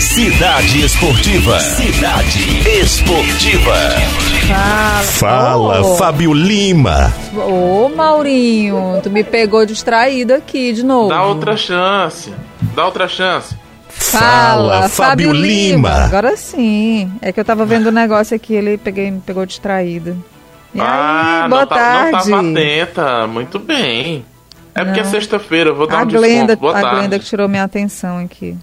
Cidade Esportiva. Cidade Esportiva. Fala, Fala, Ô, Fábio Lima. Ô, Maurinho, tu me pegou distraído aqui de novo. Dá outra chance. Dá outra chance. Fala, Fábio Lima. Agora sim. É que eu tava vendo o negócio aqui, ele peguei, me pegou distraído. E ah, aí, boa não, tá, tarde. não tava atenta. Muito bem. É porque é Não. sexta-feira, eu vou dar a um Glenda, desconto. Boa a tarde. Glenda que tirou minha atenção aqui.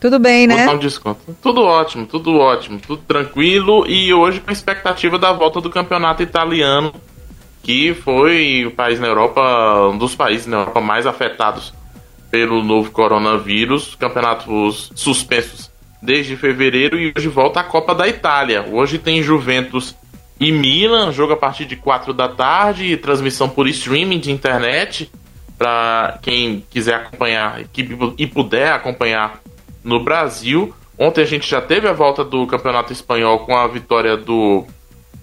Tudo bem, né? um desconto. Tudo ótimo, tudo ótimo, tudo tranquilo. E hoje com a expectativa da volta do campeonato italiano, que foi o país na Europa, um dos países na Europa mais afetados pelo novo coronavírus. Campeonatos suspensos desde fevereiro e hoje volta a Copa da Itália. Hoje tem Juventus e Milan, jogo a partir de 4 da tarde, transmissão por streaming de internet para quem quiser acompanhar e puder acompanhar no Brasil. Ontem a gente já teve a volta do Campeonato Espanhol com a vitória do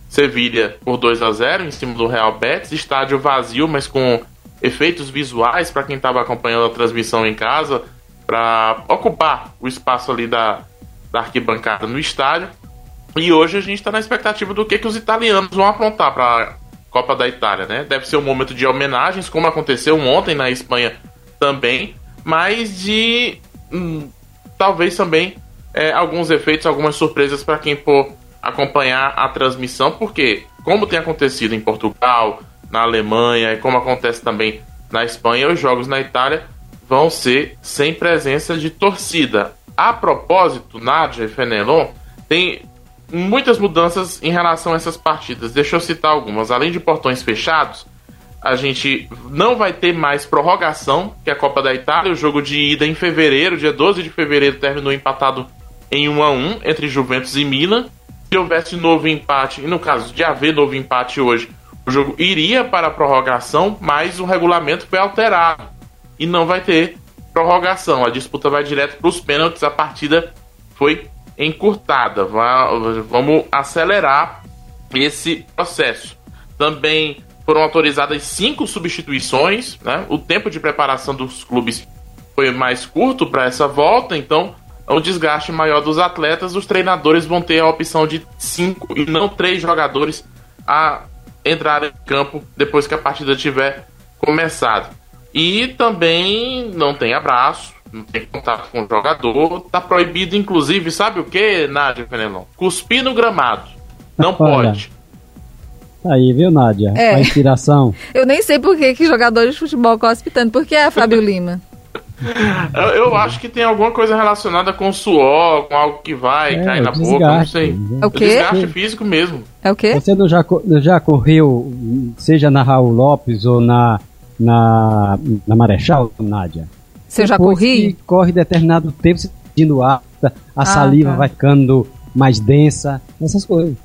Sevilha por 2 a 0 em cima do Real Betis, estádio vazio, mas com efeitos visuais para quem estava acompanhando a transmissão em casa, para ocupar o espaço ali da, da arquibancada no estádio. E hoje a gente está na expectativa do que, que os italianos vão aprontar para a Copa da Itália, né? Deve ser um momento de homenagens, como aconteceu ontem na Espanha também, mas de hum, talvez também é, alguns efeitos, algumas surpresas para quem for acompanhar a transmissão, porque como tem acontecido em Portugal, na Alemanha e como acontece também na Espanha, os jogos na Itália vão ser sem presença de torcida. A propósito, Nádia e Fenelon tem muitas mudanças em relação a essas partidas. Deixa eu citar algumas. Além de portões fechados, a gente não vai ter mais prorrogação, que é a Copa da Itália. O jogo de ida em fevereiro, dia 12 de fevereiro, terminou empatado em 1 a 1 entre Juventus e Milan. Se houvesse novo empate, e no caso de haver novo empate hoje, o jogo iria para a prorrogação, mas o regulamento foi alterado e não vai ter prorrogação. A disputa vai direto para os pênaltis. A partida foi encurtada. Va- Vamos acelerar esse processo. Também foram autorizadas cinco substituições. Né? O tempo de preparação dos clubes foi mais curto para essa volta, então o desgaste maior dos atletas. Os treinadores vão ter a opção de cinco e não três jogadores a entrar em campo depois que a partida tiver começado. E também não tem abraço, não tem contato com o jogador. Tá proibido, inclusive, sabe o que, Nádia Fenelon? Cuspir no gramado. Não Olha. pode. Tá Aí, viu, Nádia? É. A inspiração. Eu nem sei por que, que jogadores de futebol cospem tanto. Por que é, Fábio Lima? Eu, eu acho que tem alguma coisa relacionada com suor, com algo que vai, É, cai na boca, não desgaste, sei. né? É o quê? Desgaste físico mesmo. É o quê? Você não já, já correu, seja na Raul Lopes ou na, na, na Marechal, Nádia? Você já corri? que corre determinado tempo, você sentindo ar, a Ah, saliva tá. vai ficando mais densa, essas coisas.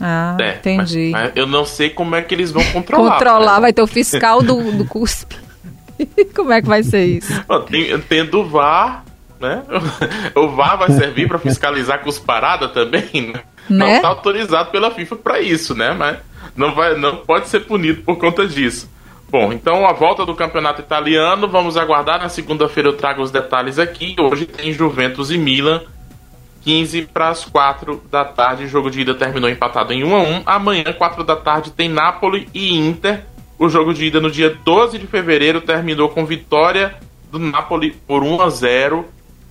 Ah, É, entendi. Mas, mas eu não sei como é que eles vão controlar. Controlar, né? vai ter o fiscal do, do cuspe. Como é que vai ser isso? Tem- Tendo o VAR, né? O VAR vai servir para fiscalizar cusparada também, né? Não Né? está autorizado pela FIFA para isso, né? Mas não, vai, não pode ser punido por conta disso. Bom, então a volta do campeonato italiano, vamos aguardar. Na segunda-feira eu trago os detalhes aqui. Hoje tem Juventus e Milan, 15 para as 4 da tarde. O jogo de ida terminou empatado em 1 a 1 Amanhã, 4 da tarde, tem Napoli e Inter. O jogo de ida no dia 12 de fevereiro terminou com vitória do Napoli por 1 a 0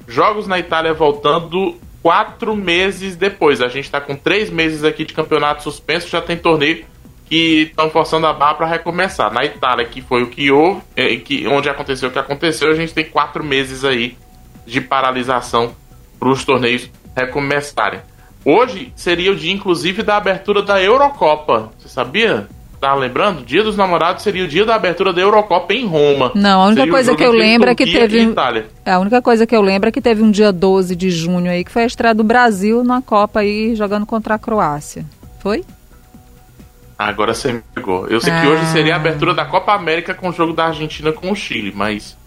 Jogos na Itália voltando quatro meses depois. A gente está com três meses aqui de campeonato suspenso, já tem torneio que estão forçando a barra para recomeçar. Na Itália, que foi o que houve, eh, que, onde aconteceu o que aconteceu, a gente tem quatro meses aí de paralisação para os torneios recomeçarem. Hoje seria o dia, inclusive, da abertura da Eurocopa. Você sabia? Tá lembrando? Dia dos Namorados seria o dia da abertura da Eurocopa em Roma. Não, a única Seria coisa que eu lembro é que teve- Itália. A única coisa que eu lembro é que teve um dia 12 de junho aí, que foi a estreia do Brasil na Copa aí, jogando contra a Croácia. Foi? Agora você me pegou. Eu sei que Ah. hoje seria a abertura da Copa América com o jogo da Argentina com o Chile, mas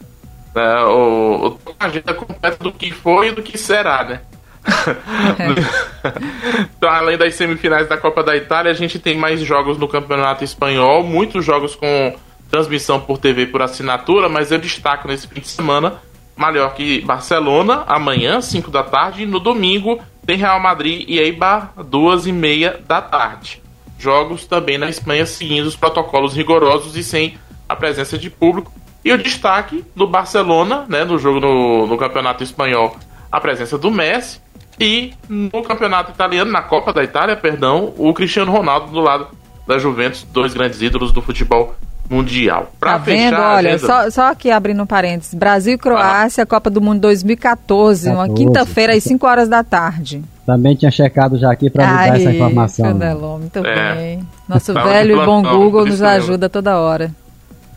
é, o, o a agenda completa do que foi e do que será, né? então, além das semifinais da Copa da Itália, a gente tem mais jogos no Campeonato Espanhol, muitos jogos com transmissão por TV por assinatura, mas eu destaco nesse fim de semana Mallorca e Barcelona, amanhã, 5 da tarde. E no domingo tem Real Madrid e Eibar, 2 e meia da tarde. Jogos também na Espanha seguindo os protocolos rigorosos e sem a presença de público. E o destaque do Barcelona, né, no jogo no, no Campeonato Espanhol, a presença do Messi. E no Campeonato Italiano, na Copa da Itália, perdão, o Cristiano Ronaldo do lado da Juventus, dois grandes ídolos do futebol mundial. Pra tá vendo? Olha, agenda... só, só aqui abrindo um parênteses. Brasil e Croácia, ah. Copa do Mundo 2014, 14. uma quinta-feira às 5 horas da tarde. Também tinha checado já aqui para mudar essa informação. Candelon, muito é. bem. Nosso velho e bom Google nos ajuda toda hora.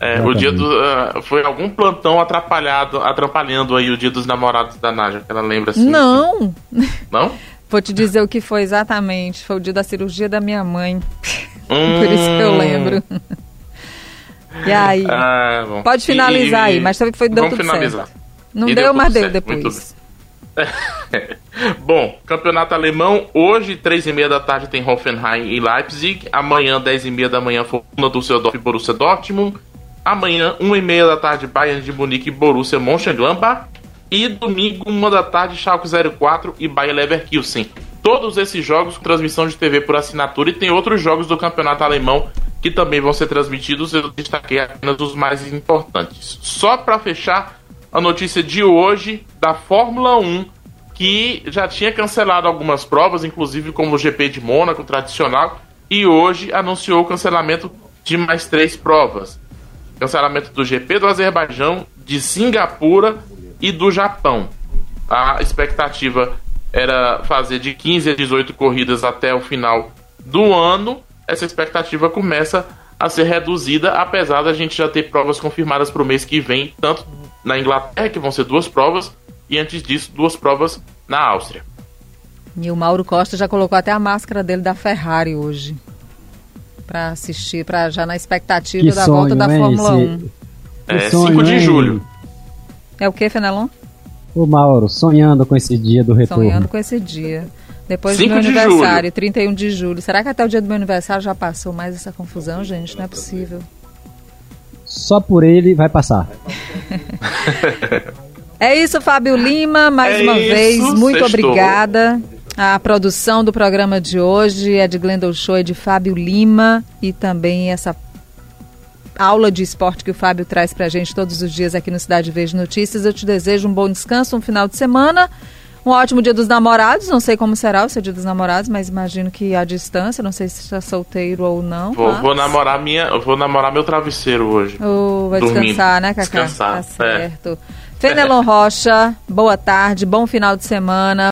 É, o dia do. Uh, foi algum plantão atrapalhado, atrapalhando aí o dia dos namorados da Nádia, que ela lembra assim. Não! Não? Vou te dizer o que foi exatamente. Foi o dia da cirurgia da minha mãe. Hum. Por isso que eu lembro. E aí? Ah, Pode finalizar e, aí, mas foi deu vamos tudo finalizar. certo. Não deu, deu mas deu depois. Bom, campeonato alemão, hoje, três e meia da tarde, tem Hoffenheim e Leipzig. Amanhã, dez e meia da manhã, Fortuna Düsseldorf e Borussia Dortmund. Amanhã, uma e meia da tarde, Bayern de Munique e Borussia Mönchengladbach. E domingo, uma da tarde, Schalke 04 e Bayer Leverkusen. Todos esses jogos com transmissão de TV por assinatura e tem outros jogos do campeonato alemão que também vão ser transmitidos. Eu destaquei apenas os mais importantes. Só para fechar, a notícia de hoje da Fórmula 1, que já tinha cancelado algumas provas, inclusive como o GP de Mônaco tradicional, e hoje anunciou o cancelamento de mais três provas. Cancelamento do GP do Azerbaijão, de Singapura e do Japão. A expectativa era fazer de 15 a 18 corridas até o final do ano. Essa expectativa começa a ser reduzida, apesar da gente já ter provas confirmadas para o mês que vem, tanto na Inglaterra, que vão ser duas provas, e antes disso, duas provas na Áustria. E o Mauro Costa já colocou até a máscara dele da Ferrari hoje. Para assistir, para já na expectativa que da sonho, volta da Fórmula esse... 1. É, 5 de julho. É o que, Fenelon? O Mauro, sonhando com esse dia do retorno. Sonhando com esse dia. Depois do meu aniversário, julho. 31 de julho. Será que até o dia do meu aniversário já passou mais essa confusão, gente? Não é possível. Só por ele vai passar. é isso, Fábio Lima, mais é uma isso, vez, muito sextou. obrigada. A produção do programa de hoje é de Glendon Show, é de Fábio Lima e também essa aula de esporte que o Fábio traz para a gente todos os dias aqui no Cidade Verde Notícias. Eu te desejo um bom descanso, um final de semana, um ótimo dia dos namorados. Não sei como será o seu dia dos namorados, mas imagino que à distância, não sei se está solteiro ou não. Vou, mas... vou namorar minha, vou namorar meu travesseiro hoje. Oh, vai Dormindo. descansar, né, Cacá? Descansar, tá certo. É. Fenelon Rocha, boa tarde, bom final de semana.